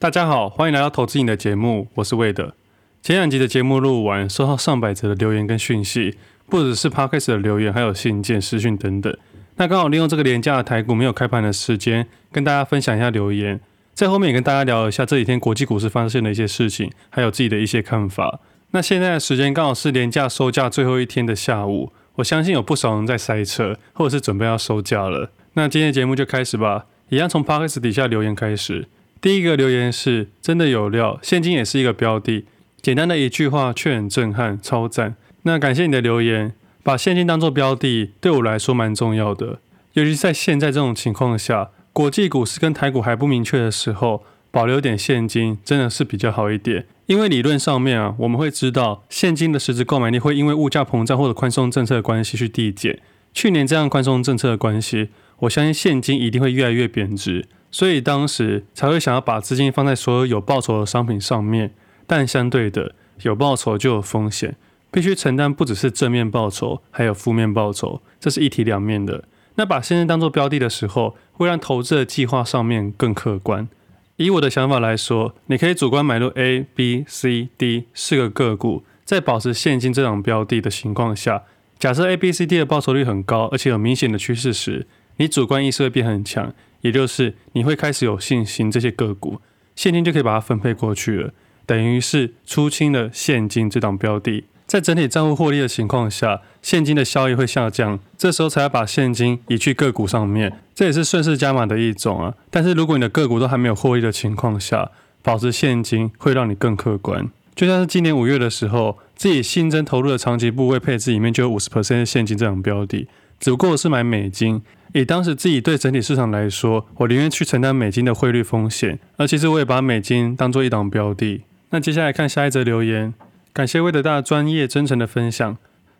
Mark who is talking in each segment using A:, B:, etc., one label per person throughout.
A: 大家好，欢迎来到投资你的节目，我是魏德。前两集的节目录完，收到上百则的留言跟讯息，不只是 Podcast 的留言，还有信件、私讯等等。那刚好利用这个连假的台股没有开盘的时间，跟大家分享一下留言。在后面也跟大家聊一下这几天国际股市发生的一些事情，还有自己的一些看法。那现在的时间刚好是连假收假最后一天的下午，我相信有不少人在塞车，或者是准备要收假了。那今天节目就开始吧，一样从 Podcast 底下留言开始。第一个留言是真的有料，现金也是一个标的。简单的一句话却很震撼，超赞。那感谢你的留言，把现金当做标的对我来说蛮重要的，尤其在现在这种情况下，国际股市跟台股还不明确的时候，保留点现金真的是比较好一点。因为理论上面啊，我们会知道现金的实质购买力会因为物价膨胀或者宽松政策的关系去递减。去年这样宽松政策的关系，我相信现金一定会越来越贬值。所以当时才会想要把资金放在所有有报酬的商品上面，但相对的，有报酬就有风险，必须承担不只是正面报酬，还有负面报酬，这是一体两面的。那把现金当做标的的时候，会让投资的计划上面更客观。以我的想法来说，你可以主观买入 A、B、C、D 四个个股，在保持现金这档标的的情况下，假设 A、B、C、D 的报酬率很高，而且有明显的趋势时，你主观意识会变很强。也就是你会开始有信心，这些个股现金就可以把它分配过去了，等于是出清了现金这档标的，在整体账户获利的情况下，现金的效益会下降，这时候才要把现金移去个股上面，这也是顺势加码的一种啊。但是如果你的个股都还没有获利的情况下，保持现金会让你更客观。就像是今年五月的时候，自己新增投入的长期部位配置里面就有五十 percent 现金这种标的，只不过是买美金。以当时自己对整体市场来说，我宁愿去承担美金的汇率风险，而其实我也把美金当做一档标的。那接下来看下一则留言，感谢魏德大专业真诚的分享，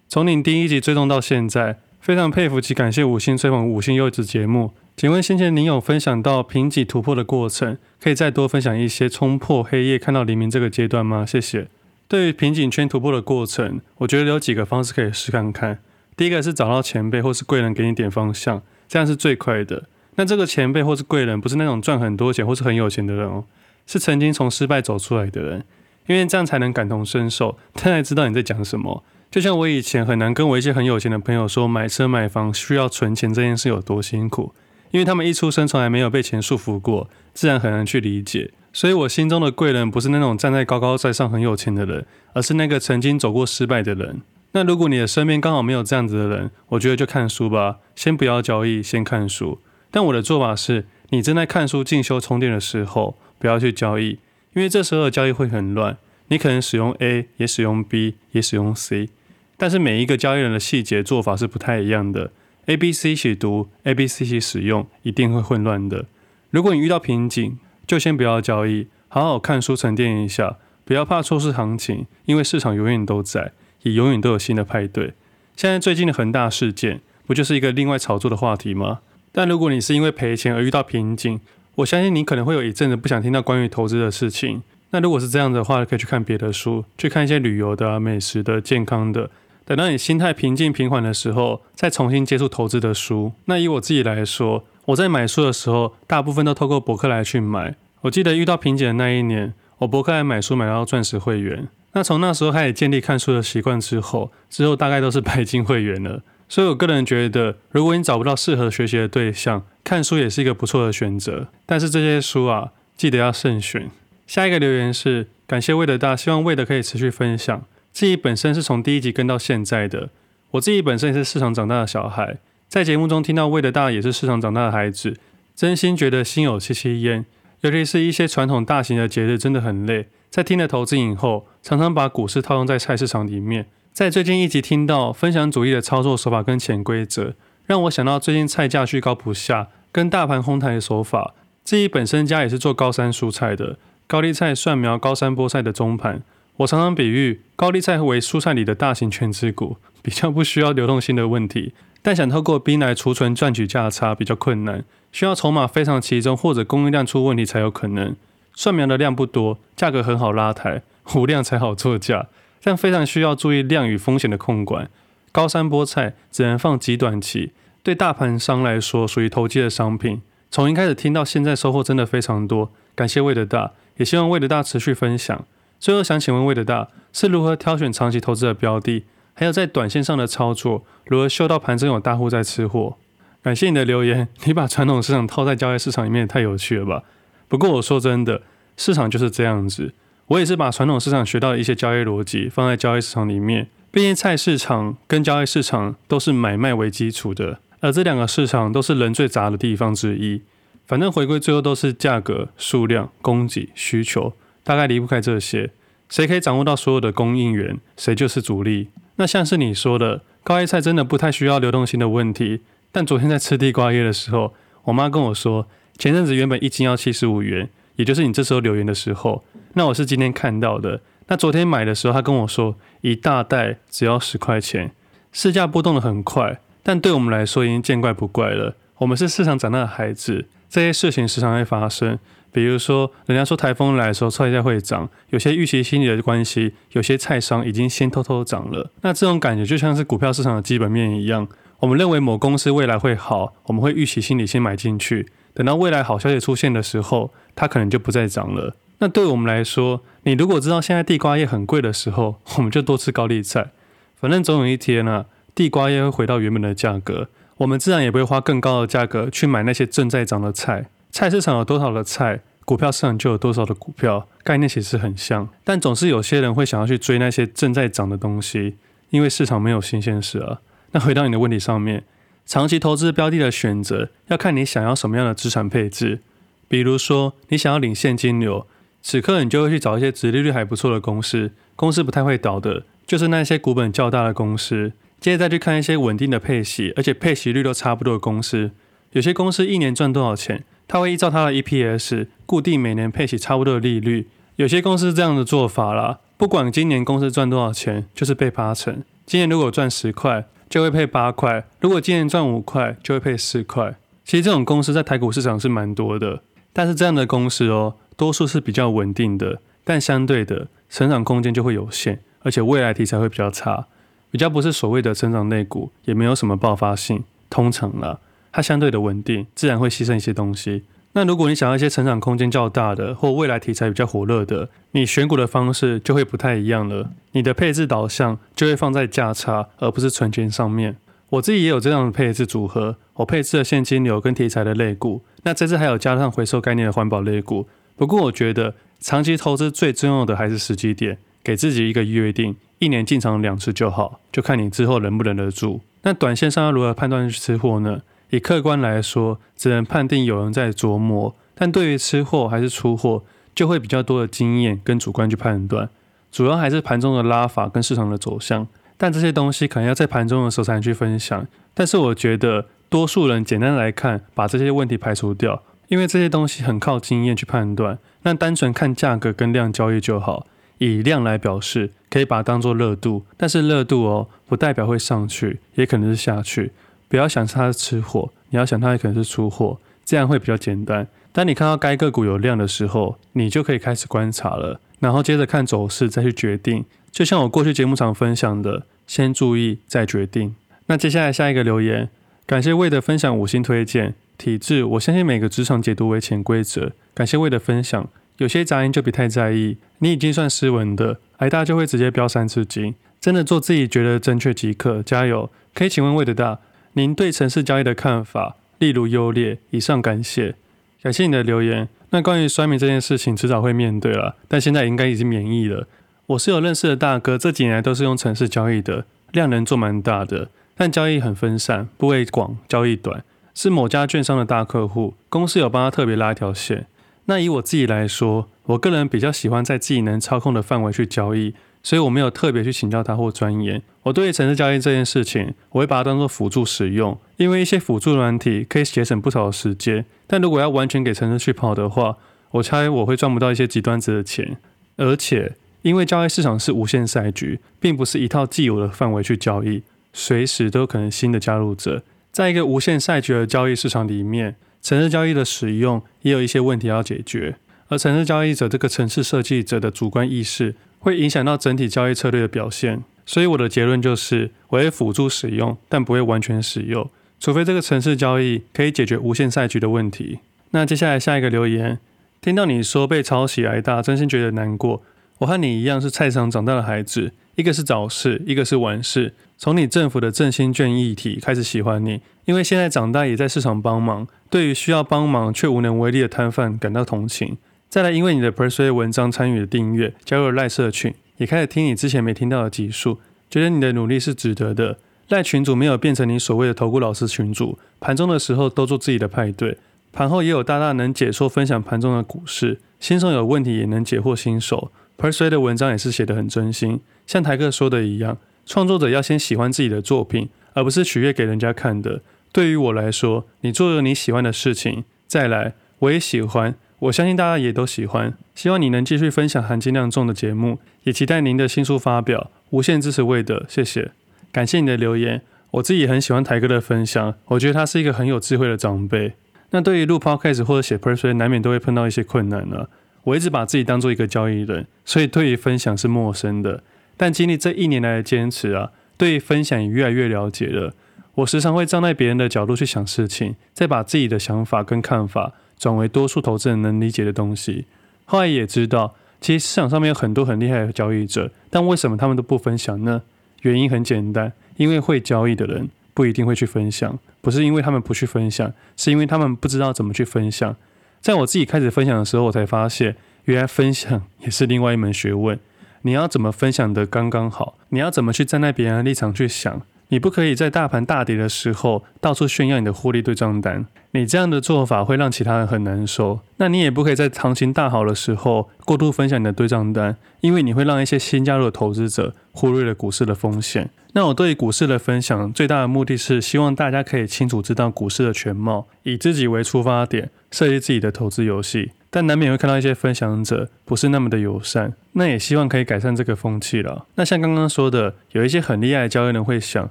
A: 从您第一集追踪到现在，非常佩服及感谢五星吹捧五星优质节目。请问先前您有分享到评级突破的过程，可以再多分享一些冲破黑夜看到黎明这个阶段吗？谢谢。对于瓶颈圈突破的过程，我觉得有几个方式可以试看看。第一个是找到前辈或是贵人给你点方向。这样是最快的。那这个前辈或是贵人，不是那种赚很多钱或是很有钱的人哦，是曾经从失败走出来的人，因为这样才能感同身受，他才知道你在讲什么。就像我以前很难跟我一些很有钱的朋友说，买车买房需要存钱这件事有多辛苦，因为他们一出生从来没有被钱束缚过，自然很难去理解。所以我心中的贵人不是那种站在高高在上很有钱的人，而是那个曾经走过失败的人。那如果你的身边刚好没有这样子的人，我觉得就看书吧，先不要交易，先看书。但我的做法是，你正在看书、进修、充电的时候，不要去交易，因为这时候的交易会很乱。你可能使用 A，也使用 B，也使用 C，但是每一个交易人的细节做法是不太一样的。A、B、C 一起读，A、B、C 一起使用，一定会混乱的。如果你遇到瓶颈，就先不要交易，好好看书沉淀一下，不要怕错失行情，因为市场永远都在。也永远都有新的派对。现在最近的恒大事件，不就是一个另外炒作的话题吗？但如果你是因为赔钱而遇到瓶颈，我相信你可能会有一阵子不想听到关于投资的事情。那如果是这样的话，可以去看别的书，去看一些旅游的、美食的、健康的。等到你心态平静平缓的时候，再重新接触投资的书。那以我自己来说，我在买书的时候，大部分都透过博客来去买。我记得遇到瓶颈的那一年，我博客来买书买到钻石会员。那从那时候开始建立看书的习惯之后，之后大概都是白金会员了。所以我个人觉得，如果你找不到适合学习的对象，看书也是一个不错的选择。但是这些书啊，记得要慎选。下一个留言是感谢魏德大，希望魏德可以持续分享。自己本身是从第一集跟到现在的，我自己本身也是市场长大的小孩，在节目中听到魏德大也是市场长大的孩子，真心觉得心有戚戚焉。尤其是一些传统大型的节日，真的很累。在听了投资瘾后，常常把股市套用在菜市场里面。在最近一集听到分享主义的操作手法跟潜规则，让我想到最近菜价居高不下，跟大盘哄抬的手法。自己本身家也是做高山蔬菜的，高丽菜、蒜苗、高山菠菜的中盘。我常常比喻高丽菜为蔬菜里的大型全值股，比较不需要流动性的问题，但想透过冰来储存赚取价差比较困难，需要筹码非常集中或者供应量出问题才有可能。蒜苗的量不多，价格很好拉抬，无量才好作价，但非常需要注意量与风险的控管。高山菠菜只能放极短期，对大盘商来说属于投机的商品。从一开始听到现在收获真的非常多，感谢魏德大，也希望魏德大持续分享。最后想请问魏德大是如何挑选长期投资的标的，还有在短线上的操作，如何嗅到盘中有大户在吃货？感谢你的留言，你把传统市场套在交易市场里面，太有趣了吧？不过我说真的，市场就是这样子。我也是把传统市场学到的一些交易逻辑放在交易市场里面。毕竟菜市场跟交易市场都是买卖为基础的，而这两个市场都是人最杂的地方之一。反正回归最后都是价格、数量、供给、需求，大概离不开这些。谁可以掌握到所有的供应源，谁就是主力。那像是你说的，高丽菜真的不太需要流动性的问题。但昨天在吃地瓜叶的时候，我妈跟我说，前阵子原本一斤要七十五元，也就是你这时候留言的时候。那我是今天看到的。那昨天买的时候，他跟我说一大袋只要十块钱，市价波动得很快。但对我们来说已经见怪不怪了。我们是市场长大的孩子，这些事情时常会发生。比如说，人家说台风来的时候菜价会涨，有些预期心理的关系，有些菜商已经先偷偷涨了。那这种感觉就像是股票市场的基本面一样，我们认为某公司未来会好，我们会预期心理先买进去，等到未来好消息出现的时候，它可能就不再涨了。那对我们来说，你如果知道现在地瓜叶很贵的时候，我们就多吃高丽菜，反正总有一天呢、啊，地瓜叶会回到原本的价格，我们自然也不会花更高的价格去买那些正在涨的菜。菜市场有多少的菜，股票市场就有多少的股票，概念其实很像。但总是有些人会想要去追那些正在涨的东西，因为市场没有新鲜事啊。那回到你的问题上面，长期投资标的的选择要看你想要什么样的资产配置。比如说，你想要领现金流，此刻你就会去找一些殖利率还不错的公司，公司不太会倒的，就是那些股本较大的公司。接着再去看一些稳定的配息，而且配息率都差不多的公司。有些公司一年赚多少钱？它会依照它的 EPS 固定每年配息差不多的利率，有些公司这样的做法啦，不管今年公司赚多少钱，就是配八成。今年如果赚十块，就会配八块；如果今年赚五块，就会配四块。其实这种公司在台股市场是蛮多的，但是这样的公司哦，多数是比较稳定的，但相对的成长空间就会有限，而且未来题材会比较差，比较不是所谓的成长类股，也没有什么爆发性，通常啦。它相对的稳定，自然会牺牲一些东西。那如果你想要一些成长空间较大的，或未来题材比较火热的，你选股的方式就会不太一样了。你的配置导向就会放在价差，而不是存钱上面。我自己也有这样的配置组合，我配置了现金流跟题材的类股。那这次还有加上回收概念的环保类股。不过我觉得长期投资最重要的还是时机点，给自己一个约定，一年进场两次就好，就看你之后忍不忍得住。那短线上要如何判断吃货呢？以客观来说，只能判定有人在琢磨，但对于吃货还是出货，就会比较多的经验跟主观去判断。主要还是盘中的拉法跟市场的走向，但这些东西可能要在盘中的时候才能去分享。但是我觉得，多数人简单来看，把这些问题排除掉，因为这些东西很靠经验去判断。那单纯看价格跟量交易就好，以量来表示，可以把它当做热度，但是热度哦，不代表会上去，也可能是下去。不要想它是吃货，你要想它可能是出货，这样会比较简单。当你看到该个股有量的时候，你就可以开始观察了，然后接着看走势再去决定。就像我过去节目常分享的，先注意再决定。那接下来下一个留言，感谢魏的分享五星推荐。体质，我相信每个职场解读为潜规则。感谢魏的分享，有些杂音就别太在意。你已经算斯文的，挨大就会直接飙三字经。真的做自己觉得正确即可，加油！可以请问魏的大。您对城市交易的看法，例如优劣。以上感谢，感谢你的留言。那关于酸民这件事情，迟早会面对了，但现在应该已经免疫了。我是有认识的大哥，这几年来都是用城市交易的，量能做蛮大的，但交易很分散，部位广，交易短，是某家券商的大客户，公司有帮他特别拉一条线。那以我自己来说，我个人比较喜欢在自己能操控的范围去交易。所以我没有特别去请教他或钻研。我对于城市交易这件事情，我会把它当做辅助使用，因为一些辅助软体可以节省不少的时间。但如果要完全给城市去跑的话，我猜我会赚不到一些极端值的钱。而且，因为交易市场是无限赛局，并不是一套既有的范围去交易，随时都有可能新的加入者。在一个无限赛局的交易市场里面，城市交易的使用也有一些问题要解决。而城市交易者这个城市设计者的主观意识，会影响到整体交易策略的表现，所以我的结论就是，我会辅助使用，但不会完全使用，除非这个城市交易可以解决无限赛局的问题。那接下来下一个留言，听到你说被抄袭挨打，真心觉得难过。我和你一样是菜场长大的孩子，一个是早市，一个是晚市。从你政府的振兴券议题开始喜欢你，因为现在长大也在市场帮忙，对于需要帮忙却无能为力的摊贩感到同情。再来，因为你的 Persuade 文章参与了订阅，加入了赖社群，也开始听你之前没听到的集数，觉得你的努力是值得的。赖群主没有变成你所谓的投顾老师群主，盘中的时候都做自己的派对，盘后也有大大能解说分享盘中的股市，新手有问题也能解惑新手。Persuade 的文章也是写得很真心，像台客说的一样。创作者要先喜欢自己的作品，而不是取悦给人家看的。对于我来说，你做了你喜欢的事情，再来，我也喜欢，我相信大家也都喜欢。希望你能继续分享含金量重的节目，也期待您的新书发表。无限支持魏德，谢谢，感谢你的留言。我自己也很喜欢台哥的分享，我觉得他是一个很有智慧的长辈。那对于录 Podcast 或者写 Persuade，难免都会碰到一些困难呢、我一直把自己当做一个交易人，所以对于分享是陌生的。但经历这一年来的坚持啊，对于分享也越来越了解了。我时常会站在别人的角度去想事情，再把自己的想法跟看法转为多数投资人能理解的东西。后来也知道，其实市场上面有很多很厉害的交易者，但为什么他们都不分享呢？原因很简单，因为会交易的人不一定会去分享，不是因为他们不去分享，是因为他们不知道怎么去分享。在我自己开始分享的时候，我才发现，原来分享也是另外一门学问。你要怎么分享得刚刚好？你要怎么去站在别人的立场去想？你不可以在大盘大跌的时候到处炫耀你的获利对账单，你这样的做法会让其他人很难受。那你也不可以在行情大好的时候过度分享你的对账单，因为你会让一些新加入的投资者忽略了股市的风险。那我对股市的分享最大的目的是希望大家可以清楚知道股市的全貌，以自己为出发点，设计自己的投资游戏。但难免会看到一些分享者不是那么的友善，那也希望可以改善这个风气了。那像刚刚说的，有一些很厉害的交易人会想，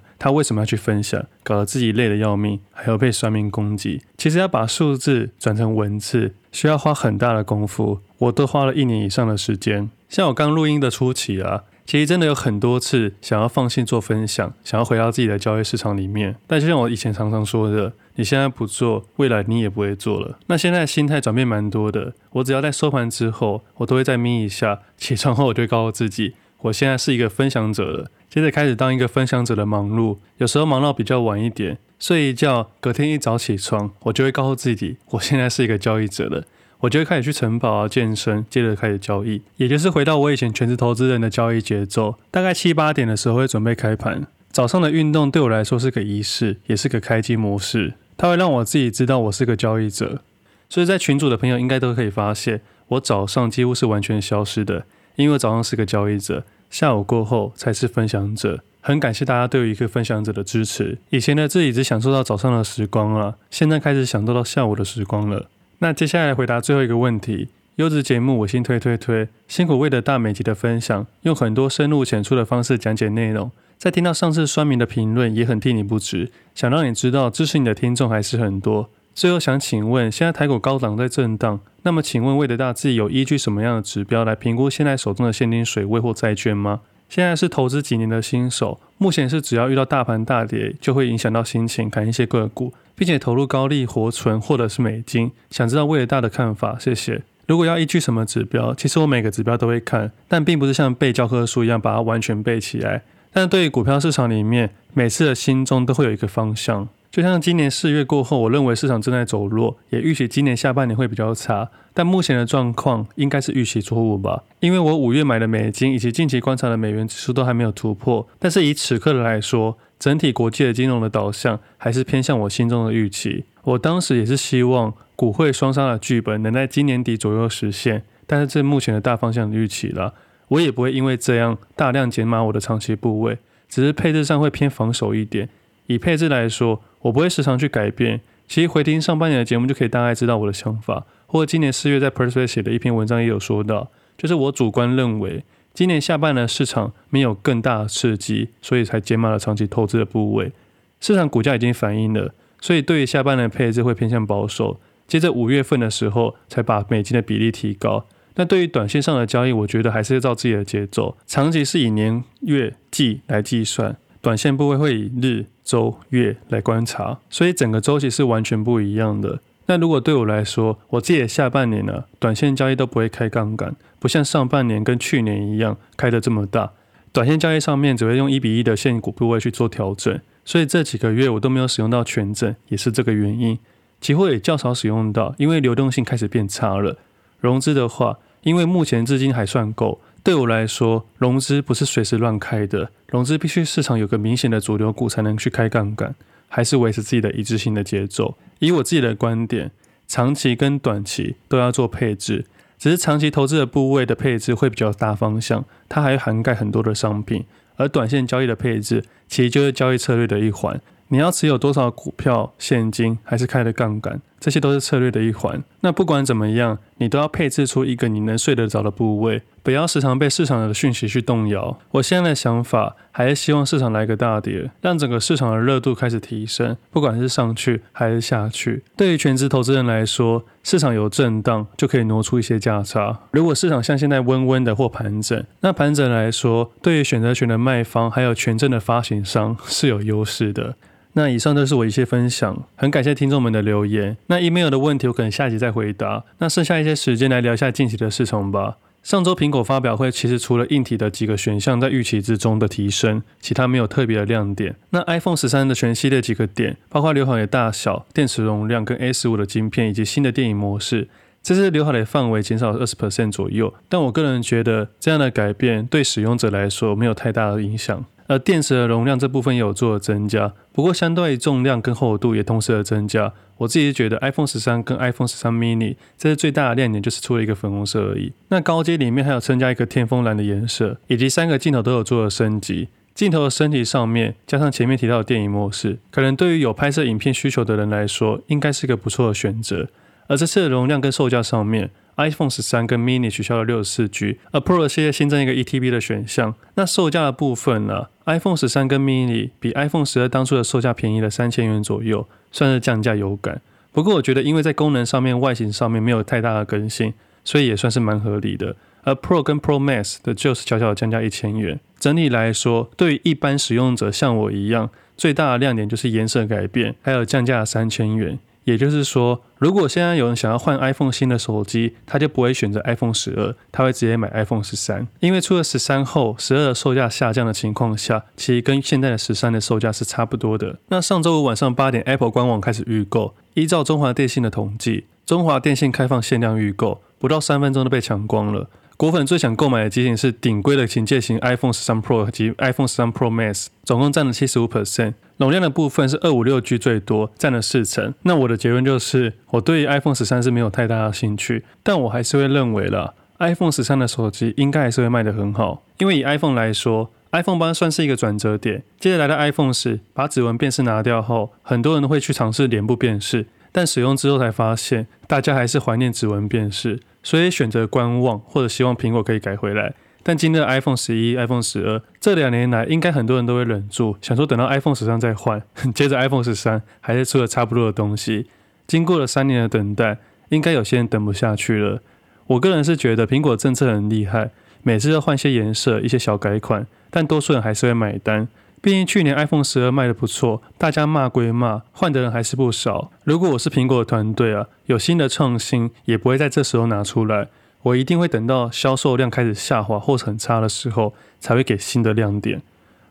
A: 他为什么要去分享，搞得自己累得要命，还要被酸民攻击。其实要把数字转成文字，需要花很大的功夫，我都花了一年以上的时间。像我刚录音的初期啊。其实真的有很多次想要放弃做分享，想要回到自己的交易市场里面。但就像我以前常常说的，你现在不做，未来你也不会做了。那现在心态转变蛮多的。我只要在收盘之后，我都会再眯一下，起床后我就会告诉自己，我现在是一个分享者了。接着开始当一个分享者的忙碌，有时候忙到比较晚一点，睡一觉，隔天一早起床，我就会告诉自己，我现在是一个交易者了。我就会开始去晨跑啊、健身，接着开始交易，也就是回到我以前全职投资人的交易节奏。大概七八点的时候会准备开盘。早上的运动对我来说是个仪式，也是个开机模式。它会让我自己知道我是个交易者。所以在群组的朋友应该都可以发现，我早上几乎是完全消失的，因为早上是个交易者，下午过后才是分享者。很感谢大家对于一个分享者的支持。以前的自己只享受到早上的时光了，现在开始享受到下午的时光了。那接下来回答最后一个问题，优质节目我先推推推，辛苦魏德大美集的分享，用很多深入浅出的方式讲解内容，在听到上次酸民的评论，也很替你不值，想让你知道支持你的听众还是很多。最后想请问，现在台股高档在震荡，那么请问魏德大自己有依据什么样的指标来评估现在手中的现金水位或债券吗？现在是投资几年的新手，目前是只要遇到大盘大跌，就会影响到心情，砍一些个股。并且投入高利活存或者是美金，想知道魏德大的看法，谢谢。如果要依据什么指标，其实我每个指标都会看，但并不是像背教科书一样把它完全背起来。但是对于股票市场里面，每次的心中都会有一个方向。就像今年四月过后，我认为市场正在走弱，也预期今年下半年会比较差。但目前的状况应该是预期错误吧？因为我五月买的美金以及近期观察的美元指数都还没有突破。但是以此刻的来说，整体国际的金融的导向还是偏向我心中的预期。我当时也是希望股汇双杀的剧本能在今年底左右实现，但是这目前的大方向的预期了。我也不会因为这样大量减码我的长期部位，只是配置上会偏防守一点。以配置来说，我不会时常去改变。其实回听上半年的节目就可以大概知道我的想法，或今年四月在 Persuade 写的一篇文章也有说到，就是我主观认为今年下半年的市场没有更大的刺激，所以才减码了长期投资的部位。市场股价已经反映了，所以对于下半年的配置会偏向保守。接着五月份的时候才把美金的比例提高。那对于短线上的交易，我觉得还是要照自己的节奏，长期是以年、月、季来计算。短线部位会以日、周、月来观察，所以整个周期是完全不一样的。那如果对我来说，我自己的下半年呢，短线交易都不会开杠杆，不像上半年跟去年一样开得这么大。短线交易上面只会用一比一的现股部位去做调整，所以这几个月我都没有使用到权证，也是这个原因。期货也较少使用到，因为流动性开始变差了。融资的话，因为目前资金还算够。对我来说，融资不是随时乱开的，融资必须市场有个明显的主流股才能去开杠杆，还是维持自己的一致性的节奏。以我自己的观点，长期跟短期都要做配置，只是长期投资的部位的配置会比较大方向，它还涵盖很多的商品，而短线交易的配置其实就是交易策略的一环。你要持有多少股票、现金，还是开的杠杆，这些都是策略的一环。那不管怎么样，你都要配置出一个你能睡得着的部位，不要时常被市场的讯息去动摇。我现在的想法还是希望市场来个大跌，让整个市场的热度开始提升，不管是上去还是下去。对于全职投资人来说，市场有震荡就可以挪出一些价差。如果市场像现在温温的或盘整，那盘整来说，对于选择权的卖方还有权证的发行商是有优势的。那以上都是我一些分享，很感谢听众们的留言。那 email 的问题我可能下集再回答。那剩下一些时间来聊一下近期的市场吧。上周苹果发表会，其实除了硬体的几个选项在预期之中的提升，其他没有特别的亮点。那 iPhone 十三的全系列几个点，包括刘海的大小、电池容量跟 A 十五的晶片以及新的电影模式，这次刘海的范围减少了二十 percent 左右。但我个人觉得这样的改变对使用者来说没有太大的影响。而电池的容量这部分也有做了增加，不过相对于重量跟厚度也同时的增加。我自己觉得 iPhone 十三跟 iPhone 十三 mini 这是最大的亮点，就是出了一个粉红色而已。那高阶里面还有增加一个天峰蓝的颜色，以及三个镜头都有做了升级。镜头的升级上面加上前面提到的电影模式，可能对于有拍摄影片需求的人来说，应该是一个不错的选择。而这次的容量跟售价上面。iPhone 十三跟 mini 取消了六十四 G，而 Pro 系列新增一个 1TB 的选项。那售价的部分呢？iPhone 十三跟 mini 比 iPhone 十二当初的售价便宜了三千元左右，算是降价有感。不过我觉得，因为在功能上面、外形上面没有太大的更新，所以也算是蛮合理的。而 Pro 跟 Pro Max 的就是小小的降价一千元。整体来说，对于一般使用者像我一样，最大的亮点就是颜色改变，还有降价三千元。也就是说，如果现在有人想要换 iPhone 新的手机，他就不会选择 iPhone 十二，他会直接买 iPhone 十三。因为出了十三后，十二的售价下降的情况下，其实跟现在的十三的售价是差不多的。那上周五晚上八点，Apple 官网开始预购，依照中华电信的统计，中华电信开放限量预购，不到三分钟都被抢光了。果粉最想购买的机型是顶规的警戒型 iPhone 十三 Pro 及 iPhone 十三 Pro Max，总共占了七十五 percent。容量的部分是二五六 G 最多，占了四成。那我的结论就是，我对 iPhone 十三是没有太大的兴趣，但我还是会认为啦，iPhone 十三的手机应该还是会卖得很好。因为以 iPhone 来说，iPhone 八算是一个转折点。接着来到 iPhone 十，把指纹辨识拿掉后，很多人都会去尝试脸部辨识，但使用之后才发现，大家还是怀念指纹辨识。所以选择观望，或者希望苹果可以改回来。但经历了 iPhone 十一、iPhone 十二这两年来，应该很多人都会忍住，想说等到 iPhone 十三再换。接着 iPhone 十三还是出了差不多的东西。经过了三年的等待，应该有些人等不下去了。我个人是觉得苹果政策很厉害，每次要换些颜色、一些小改款，但多数人还是会买单。毕竟去年 iPhone 十二卖得不错，大家骂归骂，换的人还是不少。如果我是苹果的团队啊，有新的创新，也不会在这时候拿出来。我一定会等到销售量开始下滑或者很差的时候，才会给新的亮点。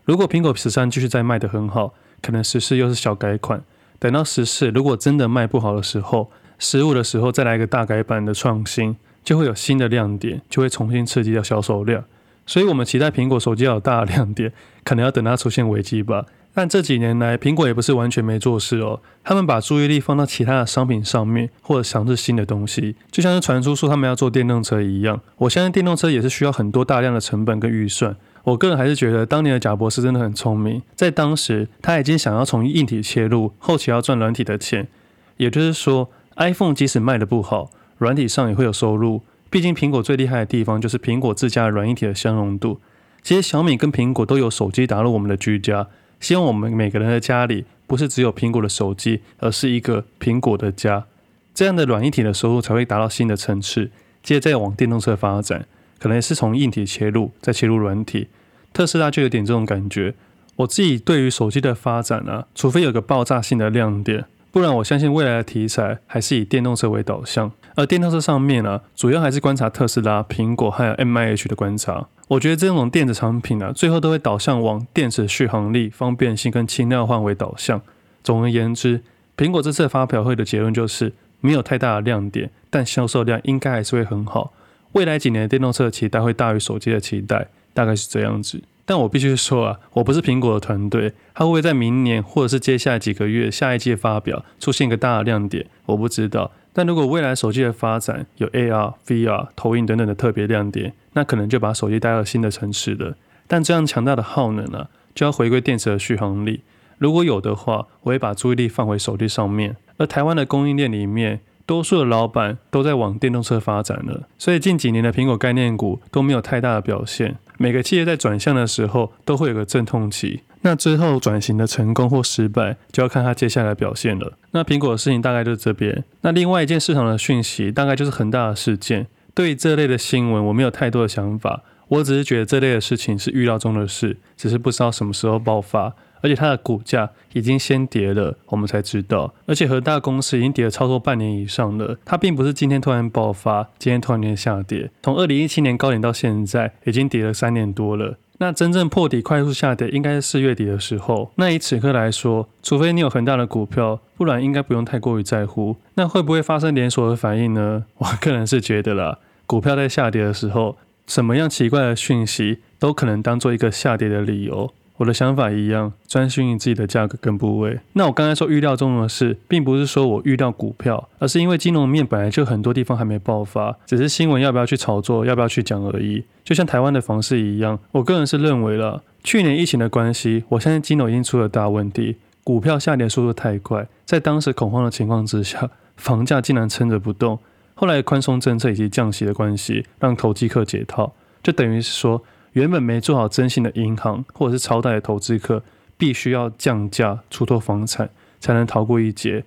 A: 如果苹果十三继续再卖得很好，可能十四又是小改款。等到十四如果真的卖不好的时候，十五的时候再来一个大改版的创新，就会有新的亮点，就会重新刺激到销售量。所以，我们期待苹果手机要有大的亮点，可能要等它出现危机吧。但这几年来，苹果也不是完全没做事哦。他们把注意力放到其他的商品上面，或者尝试新的东西，就像是传出说他们要做电动车一样。我相信电动车也是需要很多大量的成本跟预算。我个人还是觉得，当年的贾博士真的很聪明，在当时他已经想要从硬体切入，后期要赚软体的钱。也就是说，iPhone 即使卖得不好，软体上也会有收入。毕竟苹果最厉害的地方就是苹果自家的软硬体的相容度。其实小米跟苹果都有手机打入我们的居家，希望我们每个人的家里不是只有苹果的手机，而是一个苹果的家。这样的软硬体的收入才会达到新的层次。接着再往电动车发展，可能是从硬体切入，再切入软体。特斯拉就有点这种感觉。我自己对于手机的发展啊，除非有个爆炸性的亮点。不然我相信未来的题材还是以电动车为导向。而电动车上面呢、主要还是观察特斯拉、苹果还有 MIH 的观察。我觉得这种电子产品啊，最后都会导向往电池续航力、方便性跟轻量化为导向。总而言之，苹果这次发表会的结论就是没有太大的亮点，但销售量应该还是会很好。未来几年的电动车的期待会大于手机的期待，大概是这样子。但我必须说啊，我不是苹果的团队，它会不会在明年或者是接下来几个月下一季发表出现一个大的亮点，我不知道。但如果未来手机的发展有 AR、VR、投影等等的特别亮点，那可能就把手机带到新的层次了。但这样强大的耗能呢、啊，就要回归电池的续航力。如果有的话，我会把注意力放回手机上面。而台湾的供应链里面，多数的老板都在往电动车发展了，所以近几年的苹果概念股都没有太大的表现。每个企业在转向的时候，都会有个阵痛期。那之后转型的成功或失败，就要看它接下来表现了。那苹果的事情大概就是这边。那另外一件市场的讯息，大概就是恒大的事件。对于这类的新闻，我没有太多的想法。我只是觉得这类的事情是预料中的事，只是不知道什么时候爆发。而且它的股价已经先跌了，我们才知道。而且和大公司已经跌了超过半年以上了。它并不是今天突然爆发，今天突然间下跌。从二零一七年高点到现在，已经跌了三年多了。那真正破底快速下跌，应该是四月底的时候。那以此刻来说，除非你有很大的股票，不然应该不用太过于在乎。那会不会发生连锁的反应呢？我个人是觉得啦，股票在下跌的时候，什么样奇怪的讯息都可能当做一个下跌的理由。我的想法一样，专心于自己的价格跟部位。那我刚才说预料中的事，并不是说我预料股票，而是因为金融面本来就很多地方还没爆发，只是新闻要不要去炒作，要不要去讲而已。就像台湾的房市一样，我个人是认为了，去年疫情的关系，我相信金融已经出了大问题，股票下跌速度太快，在当时恐慌的情况之下，房价竟然撑着不动。后来宽松政策以及降息的关系，让投机客解套，就等于是说。原本没做好征信的银行或者是超贷的投资客，必须要降价出脱房产，才能逃过一劫。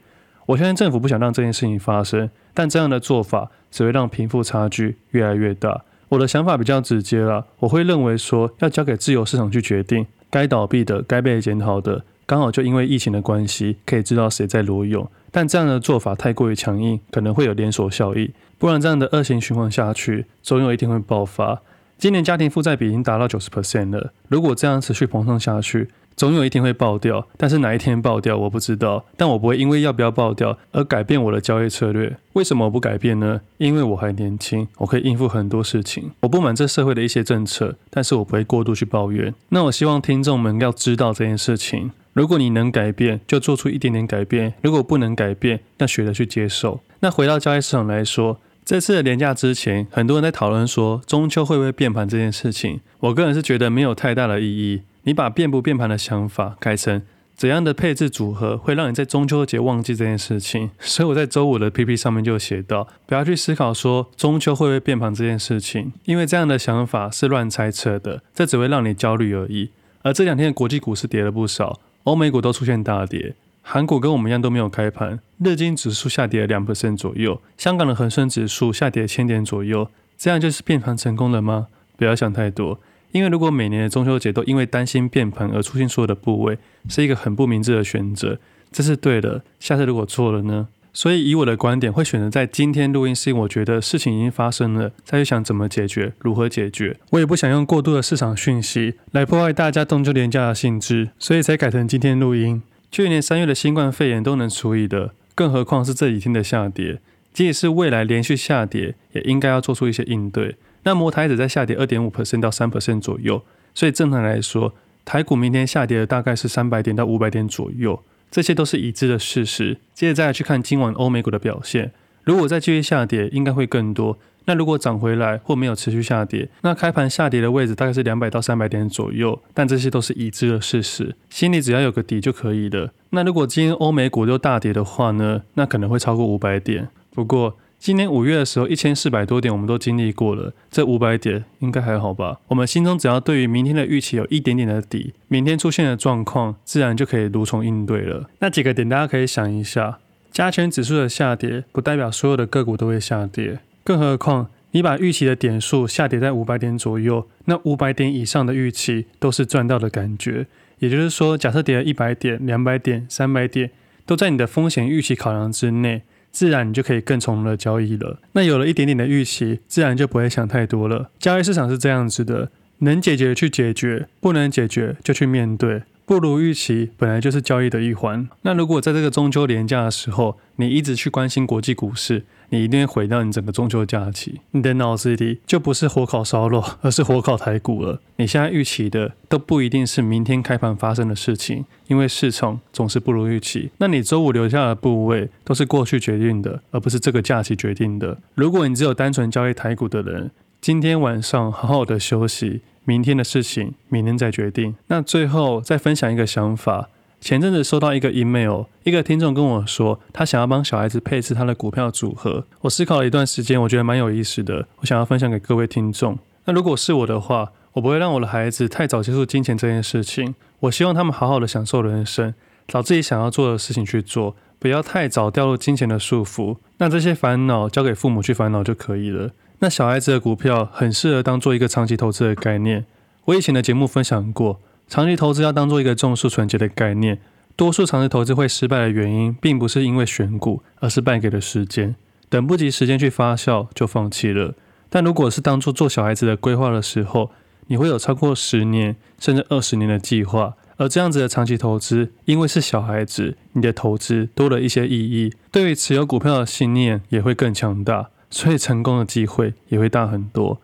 A: 我相信政府不想让这件事情发生，但这样的做法只会让贫富差距越来越大。我的想法比较直接了，我会认为说要交给自由市场去决定，该倒闭的、该被检讨的，刚好就因为疫情的关系，可以知道谁在裸泳。但这样的做法太过于强硬，可能会有连锁效应，不然这样的恶性循环下去，总有一天会爆发。今年家庭负债比已经达到九十 percent 了，如果这样持续膨胀下去，总有一天会爆掉。但是哪一天爆掉，我不知道。但我不会因为要不要爆掉而改变我的交易策略。为什么我不改变呢？因为我还年轻，我可以应付很多事情。我不满这社会的一些政策，但是我不会过度去抱怨。那我希望听众们要知道这件事情。如果你能改变，就做出一点点改变；如果不能改变，那学着去接受。那回到交易市场来说。这次的连假之前，很多人在讨论说中秋会不会变盘这件事情。我个人是觉得没有太大的意义。你把变不变盘的想法改成怎样的配置组合会让你在中秋节忘记这件事情。所以我在周五的 PP 上面就写到，不要去思考说中秋会不会变盘这件事情，因为这样的想法是乱猜测的，这只会让你焦虑而已。而这两天的国际股市跌了不少，欧美股都出现大跌。韩股跟我们一样都没有开盘，日经指数下跌两百分左右，香港的恒生指数下跌千点左右，这样就是变盘成功了吗？不要想太多，因为如果每年的中秋节都因为担心变盘而出现所有的部位，是一个很不明智的选择。这是对的，下次如果错了呢？所以以我的观点，会选择在今天录音，是因为我觉得事情已经发生了，再去想怎么解决，如何解决。我也不想用过度的市场讯息来破坏大家中秋连假的兴致，所以才改成今天录音。去年三月的新冠肺炎都能处理的，更何况是这几天的下跌。即使是未来连续下跌，也应该要做出一些应对。那摩台指在下跌二点五 percent 到三 percent 左右，所以正常来说，台股明天下跌的大概是三百点到五百点左右，这些都是已知的事实。接着再去看今晚欧美股的表现，如果再继续下跌，应该会更多。那如果涨回来或没有持续下跌，那开盘下跌的位置大概是两百到三百点左右，但这些都是已知的事实，心里只要有个底就可以了。那如果今天欧美股都大跌的话呢？那可能会超过五百点。不过今年五月的时候，一千四百多点我们都经历过了，这五百点应该还好吧？我们心中只要对于明天的预期有一点点的底，明天出现的状况自然就可以如从应对了。那几个点大家可以想一下，加权指数的下跌不代表所有的个股都会下跌。更何况，你把预期的点数下跌在五百点左右，那五百点以上的预期都是赚到的感觉。也就是说，假设跌了一百点、两百点、三百点，都在你的风险预期考量之内，自然你就可以更从容的交易了。那有了一点点的预期，自然就不会想太多了。交易市场是这样子的，能解决去解决，不能解决就去面对。不如预期本来就是交易的一环。那如果在这个中秋连假的时候，你一直去关心国际股市，你一定会毁掉你整个中秋假期。你的脑子里就不是火烤烧肉，而是火烤台股了。你现在预期的都不一定是明天开盘发生的事情，因为市场总是不如预期。那你周五留下的部位都是过去决定的，而不是这个假期决定的。如果你只有单纯交易台股的人，今天晚上好好的休息。明天的事情，明天再决定。那最后再分享一个想法。前阵子收到一个 email，一个听众跟我说，他想要帮小孩子配置他的股票组合。我思考了一段时间，我觉得蛮有意思的，我想要分享给各位听众。那如果是我的话，我不会让我的孩子太早接触金钱这件事情。我希望他们好好的享受人生，找自己想要做的事情去做，不要太早掉入金钱的束缚。那这些烦恼交给父母去烦恼就可以了。那小孩子的股票很适合当做一个长期投资的概念。我以前的节目分享过，长期投资要当做一个种树存结的概念。多数长期投资会失败的原因，并不是因为选股，而是败给了时间，等不及时间去发酵就放弃了。但如果是当做做小孩子的规划的时候，你会有超过十年甚至二十年的计划。而这样子的长期投资，因为是小孩子，你的投资多了一些意义，对于持有股票的信念也会更强大。所以成功的机会也会大很多。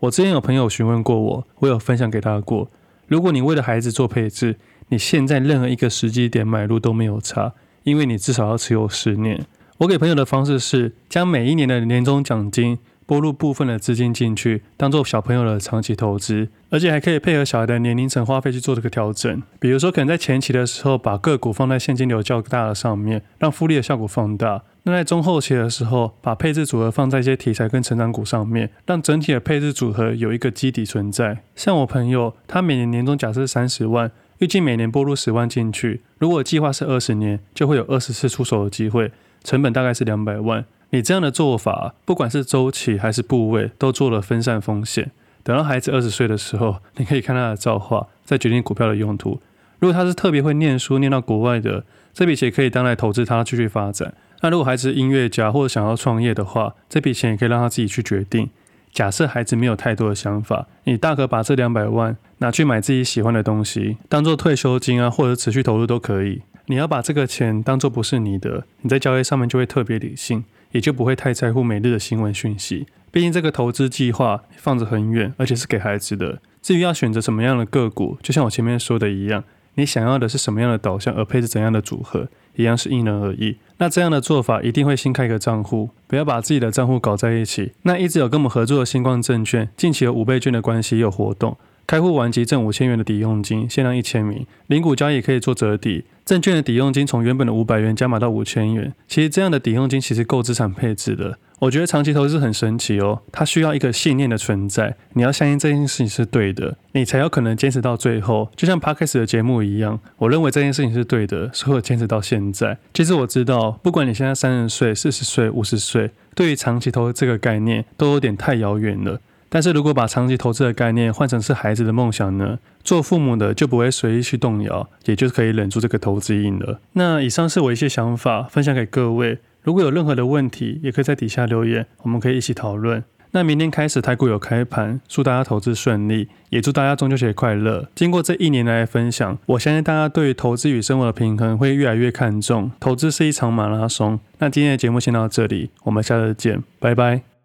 A: 我之前有朋友询问过我，我有分享给他过。如果你为了孩子做配置，你现在任何一个时机点买入都没有差，因为你至少要持有十年。我给朋友的方式是将每一年的年终奖金。拨入部分的资金进去，当做小朋友的长期投资，而且还可以配合小孩的年龄层花费去做这个调整。比如说，可能在前期的时候，把个股放在现金流较大的上面，让复利的效果放大；那在中后期的时候，把配置组合放在一些题材跟成长股上面，让整体的配置组合有一个基底存在。像我朋友，他每年年终假设三十万，预计每年拨入十万进去，如果计划是二十年，就会有二十次出手的机会，成本大概是两百万。你这样的做法，不管是周期还是部位，都做了分散风险。等到孩子二十岁的时候，你可以看他的造化，再决定股票的用途。如果他是特别会念书，念到国外的，这笔钱可以当来投资他继续发展。那如果孩子音乐家或者想要创业的话，这笔钱也可以让他自己去决定。假设孩子没有太多的想法，你大可把这两百万拿去买自己喜欢的东西，当做退休金啊，或者持续投入都可以。你要把这个钱当做不是你的，你在交易上面就会特别理性。也就不会太在乎每日的新闻讯息，毕竟这个投资计划放着很远，而且是给孩子的。至于要选择什么样的个股，就像我前面说的一样，你想要的是什么样的导向，而配置怎样的组合，一样是因人而异。那这样的做法一定会新开一个账户，不要把自己的账户搞在一起。那一直有跟我们合作的新光证券，近期有五倍券的关系有活动。开户完即赠五千元的抵用金，限量一千名。零股交易可以做折抵，证券的抵用金从原本的五百元加码到五千元。其实这样的抵用金其实够资产配置的。我觉得长期投资很神奇哦，它需要一个信念的存在。你要相信这件事情是对的，你才有可能坚持到最后。就像 Podcast 的节目一样，我认为这件事情是对的，所以我坚持到现在。其实我知道，不管你现在三十岁、四十岁、五十岁，对于长期投资这个概念都有点太遥远了。但是如果把长期投资的概念换成是孩子的梦想呢？做父母的就不会随意去动摇，也就是可以忍住这个投资瘾了。那以上是我一些想法，分享给各位。如果有任何的问题，也可以在底下留言，我们可以一起讨论。那明天开始台股有开盘，祝大家投资顺利，也祝大家中秋节快乐。经过这一年来的分享，我相信大家对于投资与生活的平衡会越来越看重。投资是一场马拉松。那今天的节目先到这里，我们下次见，拜拜。